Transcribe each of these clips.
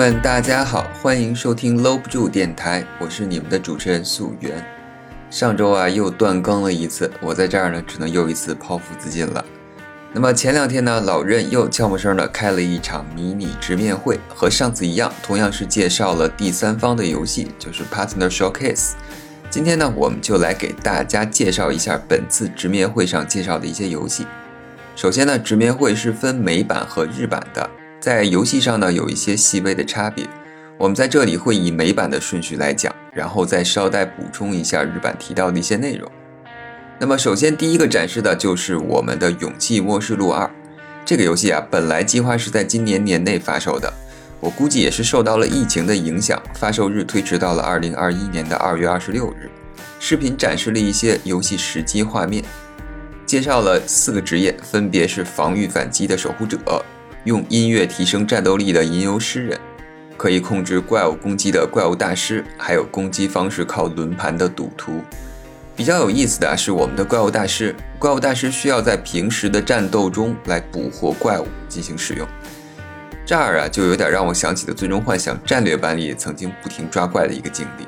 们，大家好，欢迎收听搂不住电台，我是你们的主持人素媛。上周啊又断更了一次，我在这儿呢只能又一次剖腹自尽了。那么前两天呢，老任又悄没声的开了一场迷你直面会，和上次一样，同样是介绍了第三方的游戏，就是 Partner Showcase。今天呢，我们就来给大家介绍一下本次直面会上介绍的一些游戏。首先呢，直面会是分美版和日版的，在游戏上呢有一些细微的差别。我们在这里会以美版的顺序来讲，然后再捎带补充一下日版提到的一些内容。那么首先第一个展示的就是我们的《勇气末世录二》这个游戏啊，本来计划是在今年年内发售的，我估计也是受到了疫情的影响，发售日推迟到了二零二一年的二月二十六日。视频展示了一些游戏实机画面，介绍了四个职业，分别是防御反击的守护者，用音乐提升战斗力的吟游诗人，可以控制怪物攻击的怪物大师，还有攻击方式靠轮盘的赌徒。比较有意思的是，我们的怪物大师，怪物大师需要在平时的战斗中来捕获怪物进行使用。这儿啊，就有点让我想起了《最终幻想》战略版里曾经不停抓怪的一个经历。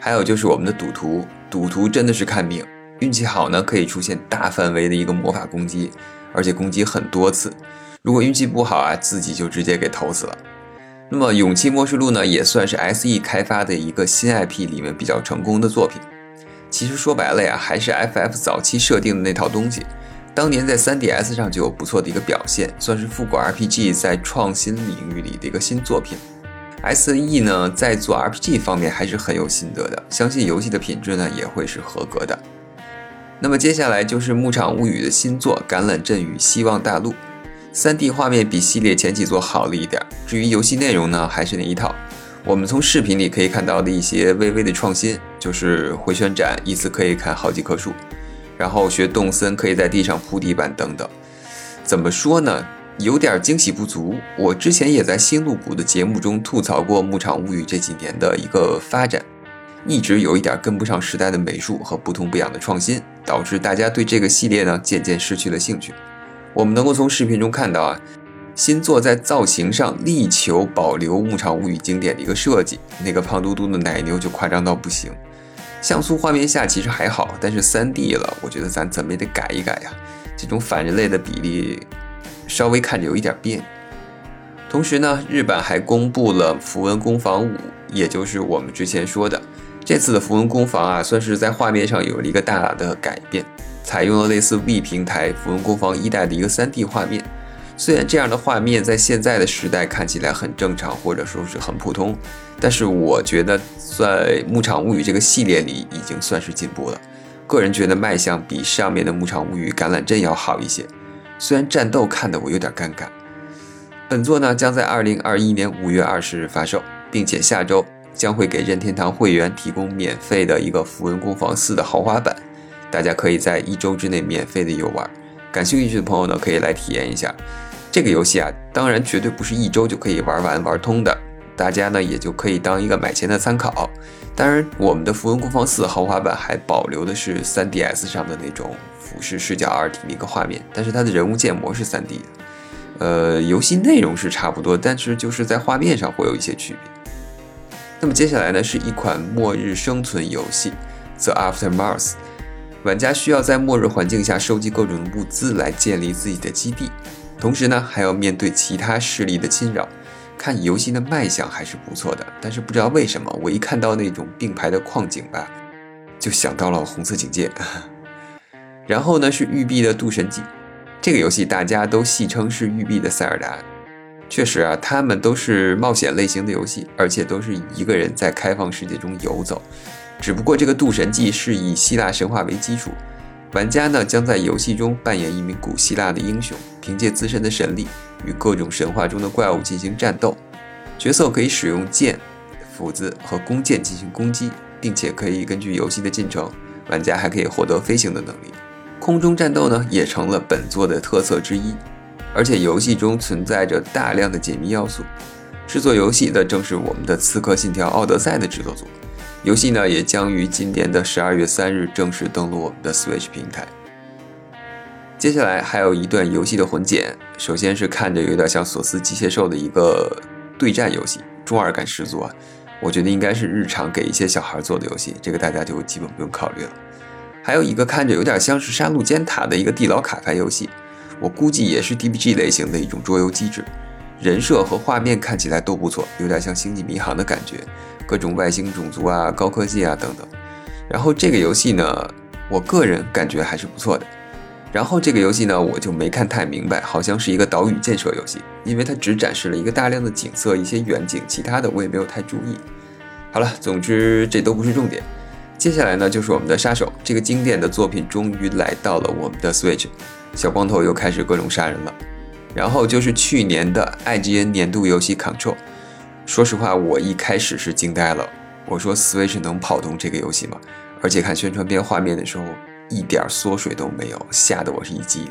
还有就是我们的赌徒，赌徒真的是看命，运气好呢，可以出现大范围的一个魔法攻击，而且攻击很多次；如果运气不好啊，自己就直接给投死了。那么《勇气末世录》呢，也算是 SE 开发的一个新 IP 里面比较成功的作品。其实说白了呀，还是 FF 早期设定的那套东西，当年在 3DS 上就有不错的一个表现，算是复古 RPG 在创新领域里的一个新作品。SE 呢，在做 RPG 方面还是很有心得的，相信游戏的品质呢也会是合格的。那么接下来就是《牧场物语》的新作《橄榄镇与希望大陆》，3D 画面比系列前几作好了一点，至于游戏内容呢，还是那一套。我们从视频里可以看到的一些微微的创新，就是回旋斩一次可以砍好几棵树，然后学动森可以在地上铺地板等等。怎么说呢？有点惊喜不足。我之前也在新露谷的节目中吐槽过《牧场物语》这几年的一个发展，一直有一点跟不上时代的美术和不痛不痒的创新，导致大家对这个系列呢渐渐失去了兴趣。我们能够从视频中看到啊。新作在造型上力求保留《牧场物语》经典的一个设计，那个胖嘟嘟的奶牛就夸张到不行。像素画面下其实还好，但是 3D 了，我觉得咱怎么也得改一改呀。这种反人类的比例，稍微看着有一点别扭。同时呢，日版还公布了《符文攻防五》，也就是我们之前说的这次的《符文攻防》啊，算是在画面上有了一个大的改变，采用了类似 V 平台《符文攻防一代》的一个 3D 画面。虽然这样的画面在现在的时代看起来很正常，或者说是很普通，但是我觉得在《牧场物语》这个系列里已经算是进步了。个人觉得卖相比上面的《牧场物语》橄榄镇要好一些。虽然战斗看得我有点尴尬。本作呢将在二零二一年五月二十日发售，并且下周将会给任天堂会员提供免费的一个《符文攻防四》的豪华版，大家可以在一周之内免费的游玩。感兴趣的朋友呢，可以来体验一下这个游戏啊。当然，绝对不是一周就可以玩完玩通的，大家呢也就可以当一个买前的参考。当然，我们的《符文攻防四》豪华版还保留的是 3DS 上的那种俯视视角 RT 的一个画面，但是它的人物建模是 3D 的。呃，游戏内容是差不多，但是就是在画面上会有一些区别。那么接下来呢，是一款末日生存游戏《The Aftermath》。玩家需要在末日环境下收集各种物资来建立自己的基地，同时呢还要面对其他势力的侵扰。看游戏的卖相还是不错的，但是不知道为什么，我一看到那种并排的矿井吧，就想到了红色警戒。然后呢是育碧的《渡神记》，这个游戏大家都戏称是育碧的塞尔达。确实啊，他们都是冒险类型的游戏，而且都是一个人在开放世界中游走。只不过这个《渡神记》是以希腊神话为基础，玩家呢将在游戏中扮演一名古希腊的英雄，凭借自身的神力与各种神话中的怪物进行战斗。角色可以使用剑、斧子和弓箭进行攻击，并且可以根据游戏的进程，玩家还可以获得飞行的能力。空中战斗呢也成了本作的特色之一，而且游戏中存在着大量的解谜要素。制作游戏的正是我们的《刺客信条：奥德赛》的制作组。游戏呢也将于今年的十二月三日正式登陆我们的 Switch 平台。接下来还有一段游戏的混剪，首先是看着有点像索斯机械兽的一个对战游戏，中二感十足啊。我觉得应该是日常给一些小孩做的游戏，这个大家就基本不用考虑了。还有一个看着有点像是杀戮尖塔的一个地牢卡牌游戏，我估计也是 DBG 类型的一种桌游机制，人设和画面看起来都不错，有点像星际迷航的感觉，各种外星种族啊、高科技啊等等。然后这个游戏呢，我个人感觉还是不错的。然后这个游戏呢，我就没看太明白，好像是一个岛屿建设游戏，因为它只展示了一个大量的景色、一些远景，其他的我也没有太注意。好了，总之这都不是重点。接下来呢，就是我们的杀手，这个经典的作品终于来到了我们的 Switch，小光头又开始各种杀人了。然后就是去年的 IGN 年度游戏 Control，说实话，我一开始是惊呆了，我说 Switch 能跑动这个游戏吗？而且看宣传片画面的时候。一点缩水都没有，吓得我是一激灵。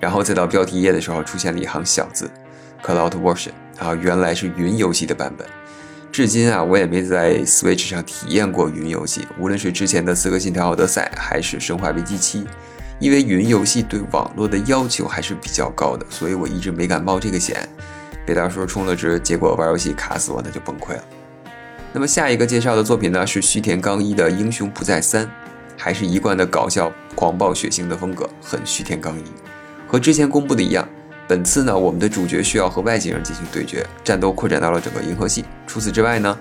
然后再到标题页的时候，出现了一行小字：“Cloud Version”，啊，原来是云游戏的版本。至今啊，我也没在 Switch 上体验过云游戏，无论是之前的《刺客信条：奥德赛》还是《生化危机7》，因为云游戏对网络的要求还是比较高的，所以我一直没敢冒这个险。别到时候充了值，结果玩游戏卡死我，那就崩溃了。那么下一个介绍的作品呢，是须田刚一的《英雄不在三》。还是一贯的搞笑、狂暴、血腥的风格，很虚田刚一。和之前公布的一样，本次呢，我们的主角需要和外星人进行对决，战斗扩展到了整个银河系。除此之外呢，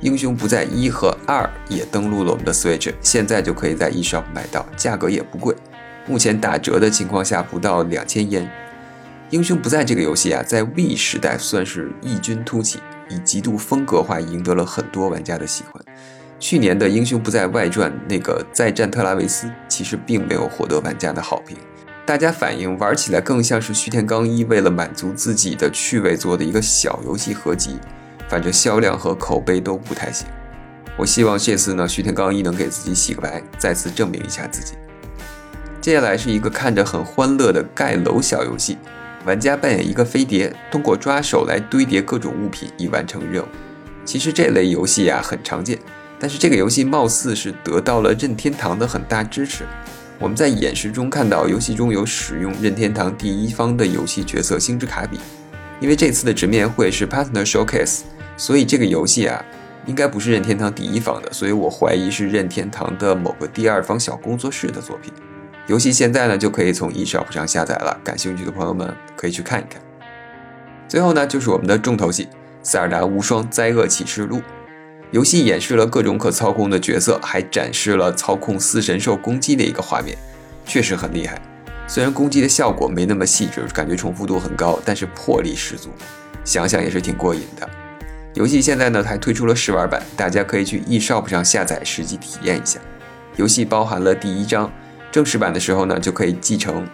英雄不在一和二也登陆了我们的 Switch，现在就可以在 eShop 买到，价格也不贵，目前打折的情况下不到两千烟。英雄不在这个游戏啊，在 V 时代算是异军突起，以极度风格化赢得了很多玩家的喜欢。去年的《英雄不在外传》那个再战特拉维斯，其实并没有获得玩家的好评。大家反映玩起来更像是须田刚一为了满足自己的趣味做的一个小游戏合集，反正销量和口碑都不太行。我希望这次呢，须田刚一能给自己洗个白，再次证明一下自己。接下来是一个看着很欢乐的盖楼小游戏，玩家扮演一个飞碟，通过抓手来堆叠各种物品以完成任务。其实这类游戏啊很常见。但是这个游戏貌似是得到了任天堂的很大支持。我们在演示中看到，游戏中有使用任天堂第一方的游戏角色星之卡比。因为这次的直面会是 Partner Showcase，所以这个游戏啊，应该不是任天堂第一方的，所以我怀疑是任天堂的某个第二方小工作室的作品。游戏现在呢就可以从 eShop 上下载了，感兴趣的朋友们可以去看一看。最后呢，就是我们的重头戏《塞尔达无双：灾厄启示录》。游戏演示了各种可操控的角色，还展示了操控四神兽攻击的一个画面，确实很厉害。虽然攻击的效果没那么细致，感觉重复度很高，但是魄力十足，想想也是挺过瘾的。游戏现在呢还推出了试玩版，大家可以去 eShop 上下载实际体验一下。游戏包含了第一章，正式版的时候呢就可以继承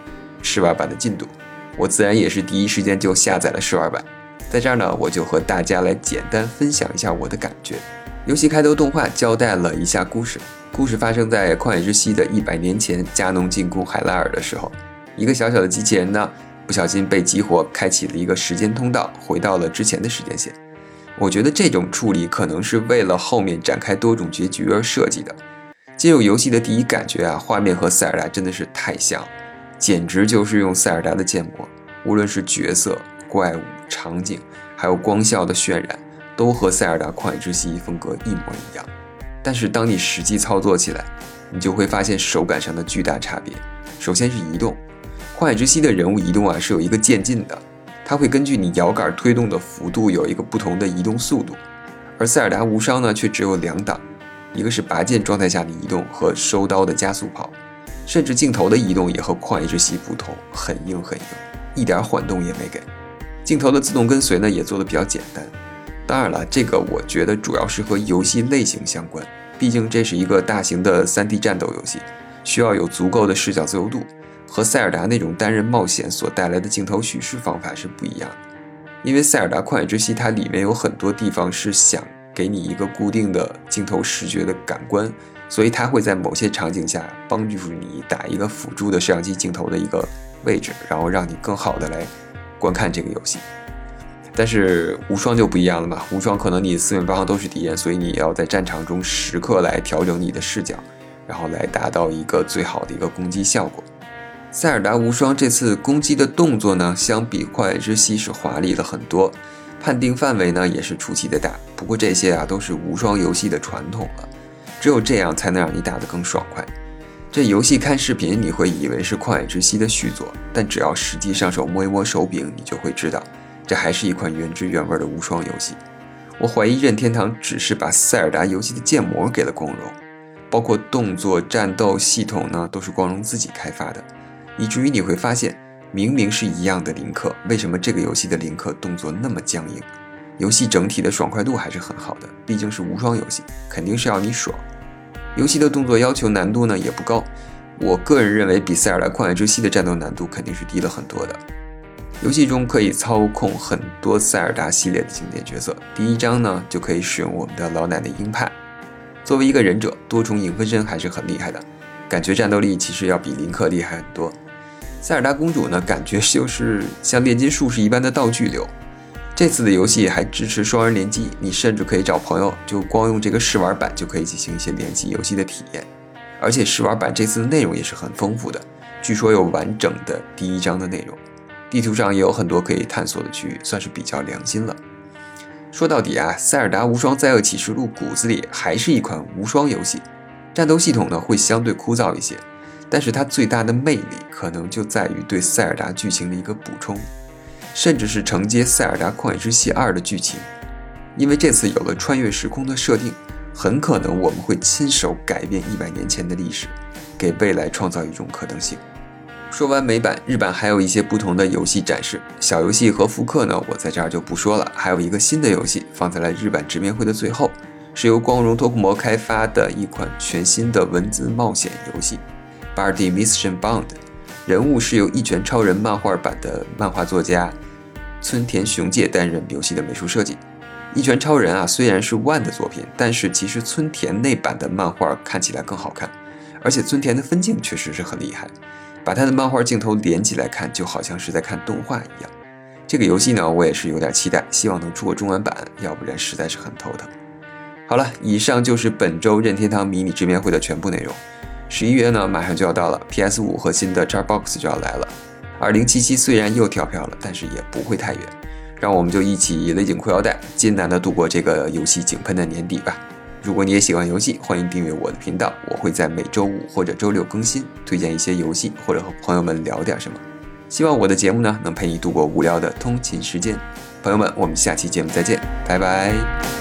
试玩版的进度。我自然也是第一时间就下载了试玩版，在这儿呢我就和大家来简单分享一下我的感觉。游戏开头动画交代了一下故事，故事发生在旷野之息的一百年前，加农进攻海拉尔的时候，一个小小的机器人呢，不小心被激活，开启了一个时间通道，回到了之前的时间线。我觉得这种处理可能是为了后面展开多种结局而设计的。进入游戏的第一感觉啊，画面和塞尔达真的是太像，简直就是用塞尔达的建模，无论是角色、怪物、场景，还有光效的渲染。都和塞尔达旷野之息风格一模一样，但是当你实际操作起来，你就会发现手感上的巨大差别。首先是移动，旷野之息的人物移动啊是有一个渐进的，它会根据你摇杆推动的幅度有一个不同的移动速度，而塞尔达无伤呢却只有两档，一个是拔剑状态下的移动和收刀的加速跑，甚至镜头的移动也和旷野之息不同，很硬很硬，一点缓动也没给。镜头的自动跟随呢也做的比较简单。当然了，这个我觉得主要是和游戏类型相关，毕竟这是一个大型的 3D 战斗游戏，需要有足够的视角自由度，和塞尔达那种单人冒险所带来的镜头叙事方法是不一样的。因为塞尔达旷野之息它里面有很多地方是想给你一个固定的镜头视觉的感官，所以它会在某些场景下帮助你打一个辅助的摄像机镜头的一个位置，然后让你更好的来观看这个游戏。但是无双就不一样了嘛，无双可能你四面八方都是敌人，所以你要在战场中时刻来调整你的视角，然后来达到一个最好的一个攻击效果。塞尔达无双这次攻击的动作呢，相比旷野之息是华丽了很多，判定范围呢也是出奇的大。不过这些啊都是无双游戏的传统了，只有这样才能让你打得更爽快。这游戏看视频你会以为是《旷野之息》的续作，但只要实际上手摸一摸手柄，你就会知道，这还是一款原汁原味的无双游戏。我怀疑任天堂只是把塞尔达游戏的建模给了光荣，包括动作、战斗系统呢，都是光荣自己开发的，以至于你会发现。明明是一样的林克，为什么这个游戏的林克动作那么僵硬？游戏整体的爽快度还是很好的，毕竟是无双游戏，肯定是要你爽。游戏的动作要求难度呢也不高，我个人认为比《塞尔达旷野之息》的战斗难度肯定是低了很多的。游戏中可以操控很多塞尔达系列的经典角色，第一章呢就可以使用我们的老奶奶鹰派。作为一个忍者，多重影分身还是很厉害的，感觉战斗力其实要比林克厉害很多。塞尔达公主呢，感觉就是像炼金术士一般的道具流。这次的游戏还支持双人联机，你甚至可以找朋友，就光用这个试玩版就可以进行一些联机游戏的体验。而且试玩版这次的内容也是很丰富的，据说有完整的第一章的内容，地图上也有很多可以探索的区域，算是比较良心了。说到底啊，塞尔达无双灾厄启示录骨子里还是一款无双游戏，战斗系统呢会相对枯燥一些。但是它最大的魅力可能就在于对塞尔达剧情的一个补充，甚至是承接《塞尔达旷野之息二》的剧情。因为这次有了穿越时空的设定，很可能我们会亲手改变一百年前的历史，给未来创造一种可能性。说完美版，日版还有一些不同的游戏展示，小游戏和复刻呢，我在这儿就不说了。还有一个新的游戏放在了日版直面会的最后，是由光荣托库摩开发的一款全新的文字冒险游戏。Bardi Mission Bound，人物是由《一拳超人》漫画版的漫画作家村田雄介担任游戏的美术设计。《一拳超人》啊，虽然是万的作品，但是其实村田那版的漫画看起来更好看，而且村田的分镜确实是很厉害，把他的漫画镜头连起来看，就好像是在看动画一样。这个游戏呢，我也是有点期待，希望能出个中文版，要不然实在是很头疼。好了，以上就是本周任天堂迷你直面会的全部内容。十一月呢，马上就要到了，PS 五和新的 Xbox 就要来了。二零七七虽然又跳票了，但是也不会太远。让我们就一起勒紧裤腰带，艰难的度过这个游戏井喷的年底吧。如果你也喜欢游戏，欢迎订阅我的频道，我会在每周五或者周六更新，推荐一些游戏或者和朋友们聊点什么。希望我的节目呢，能陪你度过无聊的通勤时间。朋友们，我们下期节目再见，拜拜。